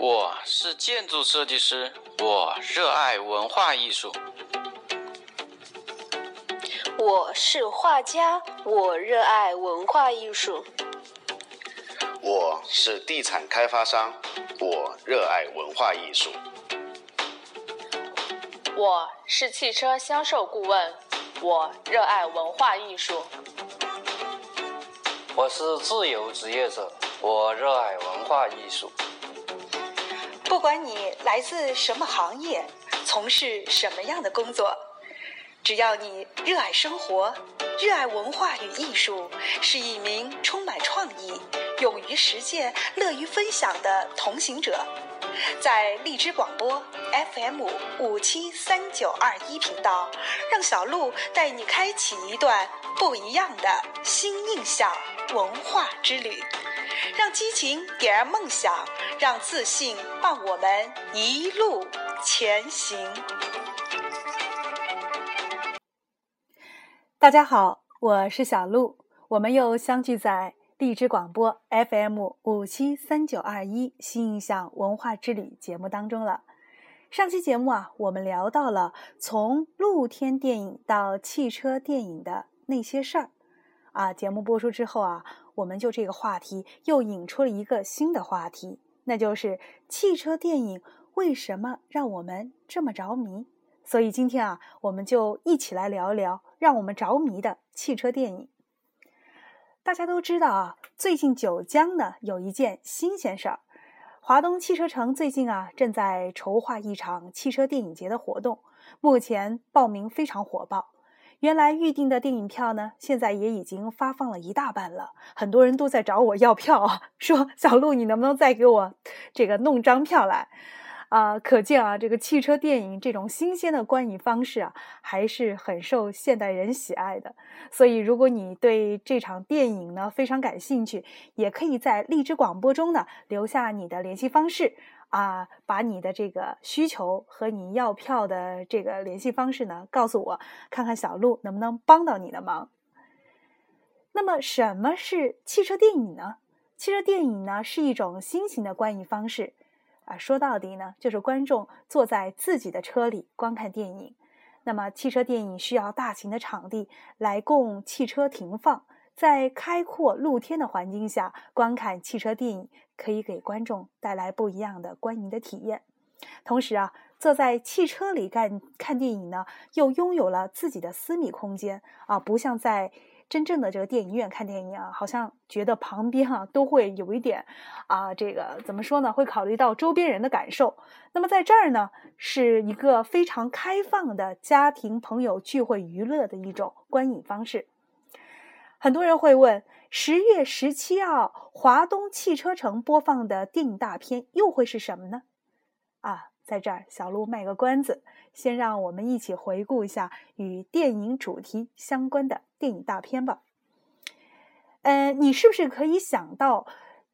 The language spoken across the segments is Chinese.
我是建筑设计师，我热爱文化艺术。我是画家，我热爱文化艺术。我是地产开发商，我热爱文化艺术。我是汽车销售顾问，我热爱文化艺术。我是自由职业者，我热爱文化艺术。不管你来自什么行业，从事什么样的工作，只要你热爱生活，热爱文化与艺术，是一名充满创意、勇于实践、乐于分享的同行者，在荔枝广播 FM 五七三九二一频道，让小鹿带你开启一段不一样的新印象文化之旅，让激情点燃梦想。让自信伴我们一路前行。大家好，我是小鹿，我们又相聚在荔枝广播 FM 五七三九二一新印象文化之旅节目当中了。上期节目啊，我们聊到了从露天电影到汽车电影的那些事儿啊。节目播出之后啊，我们就这个话题又引出了一个新的话题。那就是汽车电影为什么让我们这么着迷？所以今天啊，我们就一起来聊一聊让我们着迷的汽车电影。大家都知道啊，最近九江呢有一件新鲜事儿，华东汽车城最近啊正在筹划一场汽车电影节的活动，目前报名非常火爆。原来预定的电影票呢，现在也已经发放了一大半了，很多人都在找我要票啊，说小鹿你能不能再给我这个弄张票来？啊，可见啊，这个汽车电影这种新鲜的观影方式啊，还是很受现代人喜爱的。所以，如果你对这场电影呢非常感兴趣，也可以在荔枝广播中呢留下你的联系方式。啊，把你的这个需求和你要票的这个联系方式呢，告诉我，看看小鹿能不能帮到你的忙。那么，什么是汽车电影呢？汽车电影呢是一种新型的观影方式，啊，说到底呢，就是观众坐在自己的车里观看电影。那么，汽车电影需要大型的场地来供汽车停放。在开阔露天的环境下观看汽车电影，可以给观众带来不一样的观影的体验。同时啊，坐在汽车里看看电影呢，又拥有了自己的私密空间啊，不像在真正的这个电影院看电影啊，好像觉得旁边啊都会有一点啊，这个怎么说呢？会考虑到周边人的感受。那么在这儿呢，是一个非常开放的家庭朋友聚会娱乐的一种观影方式。很多人会问：十月十七号华东汽车城播放的电影大片又会是什么呢？啊，在这儿小鹿卖个关子，先让我们一起回顾一下与电影主题相关的电影大片吧。呃，你是不是可以想到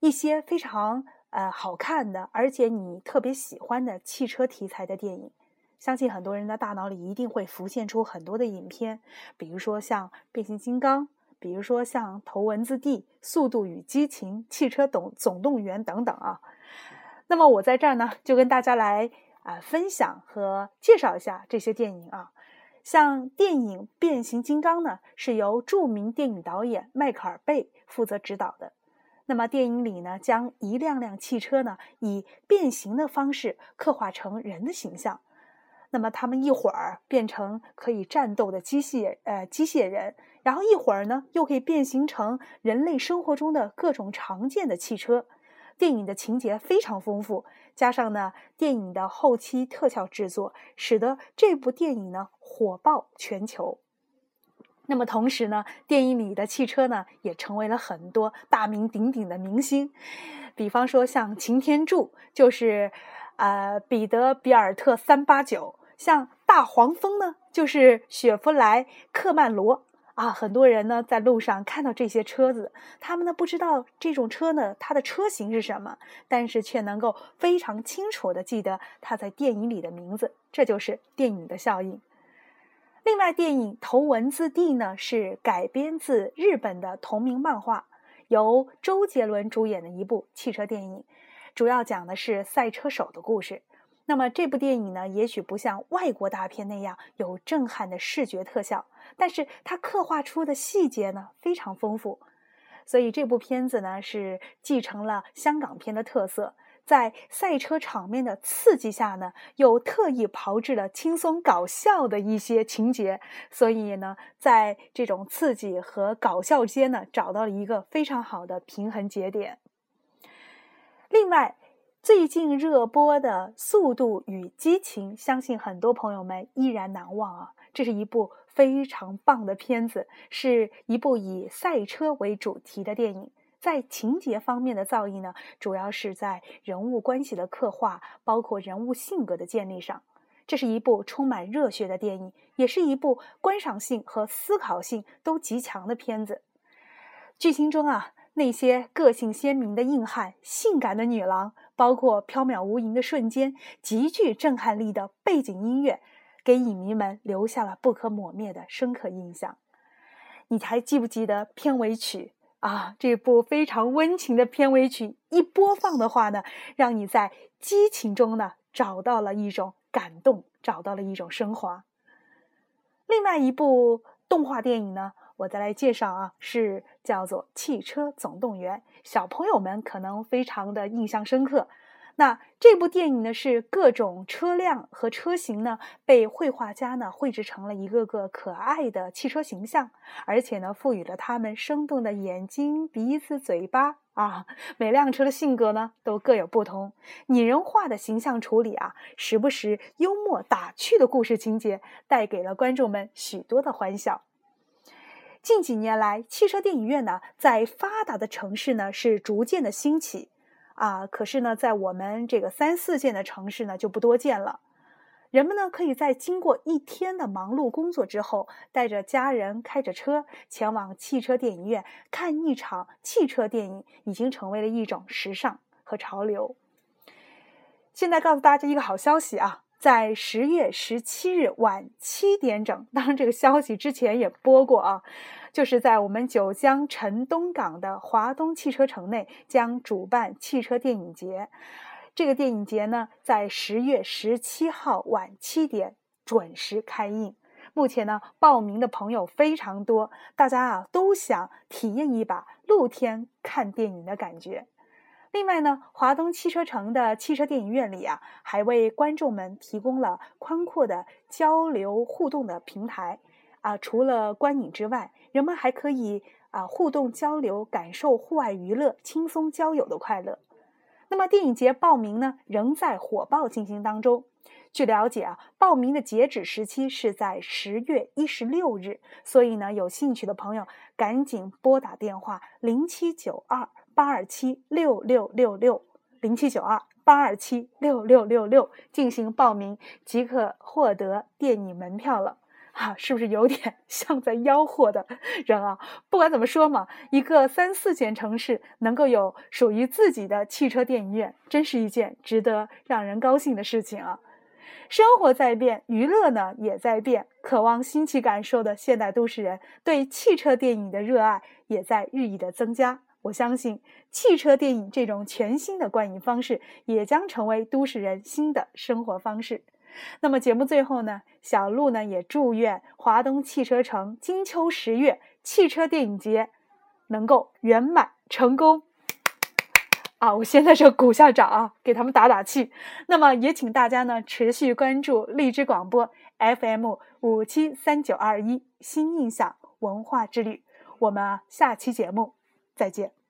一些非常呃好看的，而且你特别喜欢的汽车题材的电影？相信很多人的大脑里一定会浮现出很多的影片，比如说像变形金刚。比如说像《头文字 D》《速度与激情》《汽车总总动员》等等啊，那么我在这儿呢，就跟大家来啊分享和介绍一下这些电影啊。像电影《变形金刚》呢，是由著名电影导演迈克尔·贝负责指导的。那么电影里呢，将一辆辆汽车呢，以变形的方式刻画成人的形象。那么他们一会儿变成可以战斗的机械呃机械人。然后一会儿呢，又可以变形成人类生活中的各种常见的汽车。电影的情节非常丰富，加上呢电影的后期特效制作，使得这部电影呢火爆全球。那么同时呢，电影里的汽车呢也成为了很多大名鼎鼎的明星，比方说像擎天柱就是呃彼得比尔特三八九，像大黄蜂呢就是雪佛莱克曼罗。啊，很多人呢在路上看到这些车子，他们呢不知道这种车呢它的车型是什么，但是却能够非常清楚的记得它在电影里的名字，这就是电影的效应。另外，电影《头文字 D》呢是改编自日本的同名漫画，由周杰伦主演的一部汽车电影。主要讲的是赛车手的故事。那么这部电影呢，也许不像外国大片那样有震撼的视觉特效，但是它刻画出的细节呢非常丰富。所以这部片子呢是继承了香港片的特色，在赛车场面的刺激下呢，又特意炮制了轻松搞笑的一些情节。所以呢，在这种刺激和搞笑间呢，找到了一个非常好的平衡节点。另外，最近热播的《速度与激情》，相信很多朋友们依然难忘啊！这是一部非常棒的片子，是一部以赛车为主题的电影。在情节方面的造诣呢，主要是在人物关系的刻画，包括人物性格的建立上。这是一部充满热血的电影，也是一部观赏性和思考性都极强的片子。剧情中啊。那些个性鲜明的硬汉、性感的女郎，包括缥缈无垠的瞬间、极具震撼力的背景音乐，给影迷们留下了不可磨灭的深刻印象。你还记不记得片尾曲啊？这部非常温情的片尾曲一播放的话呢，让你在激情中呢找到了一种感动，找到了一种升华。另外一部动画电影呢？我再来介绍啊，是叫做《汽车总动员》，小朋友们可能非常的印象深刻。那这部电影呢，是各种车辆和车型呢被绘画家呢绘制成了一个个可爱的汽车形象，而且呢赋予了他们生动的眼睛、鼻子、嘴巴啊。每辆车的性格呢都各有不同，拟人化的形象处理啊，时不时幽默打趣的故事情节，带给了观众们许多的欢笑。近几年来，汽车电影院呢，在发达的城市呢是逐渐的兴起，啊，可是呢，在我们这个三四线的城市呢就不多见了。人们呢可以在经过一天的忙碌工作之后，带着家人开着车前往汽车电影院看一场汽车电影，已经成为了一种时尚和潮流。现在告诉大家一个好消息啊！在十月十七日晚七点整，当然这个消息之前也播过啊，就是在我们九江陈东港的华东汽车城内将主办汽车电影节。这个电影节呢，在十月十七号晚七点准时开映。目前呢，报名的朋友非常多，大家啊都想体验一把露天看电影的感觉。另外呢，华东汽车城的汽车电影院里啊，还为观众们提供了宽阔的交流互动的平台啊。除了观影之外，人们还可以啊互动交流，感受户外娱乐、轻松交友的快乐。那么电影节报名呢，仍在火爆进行当中。据了解啊，报名的截止时期是在十月一十六日，所以呢，有兴趣的朋友赶紧拨打电话零七九二。八二七六六六六零七九二八二七六六六六进行报名即可获得电影门票了，哈，是不是有点 像在吆喝的人啊？不管怎么说嘛，一个三四线城市能够有属于自己的汽车电影院，真是一件值得让人高兴的事情啊！生活在变，娱乐呢也在变，渴望新奇感受的现代都市人对汽车电影的热爱也在日益的增加。我相信汽车电影这种全新的观影方式也将成为都市人新的生活方式。那么节目最后呢，小鹿呢也祝愿华东汽车城金秋十月汽车电影节能够圆满成功。啊，我先在这鼓下掌啊，给他们打打气。那么也请大家呢持续关注荔枝广播 FM 五七三九二一新印象文化之旅。我们啊下期节目。再见。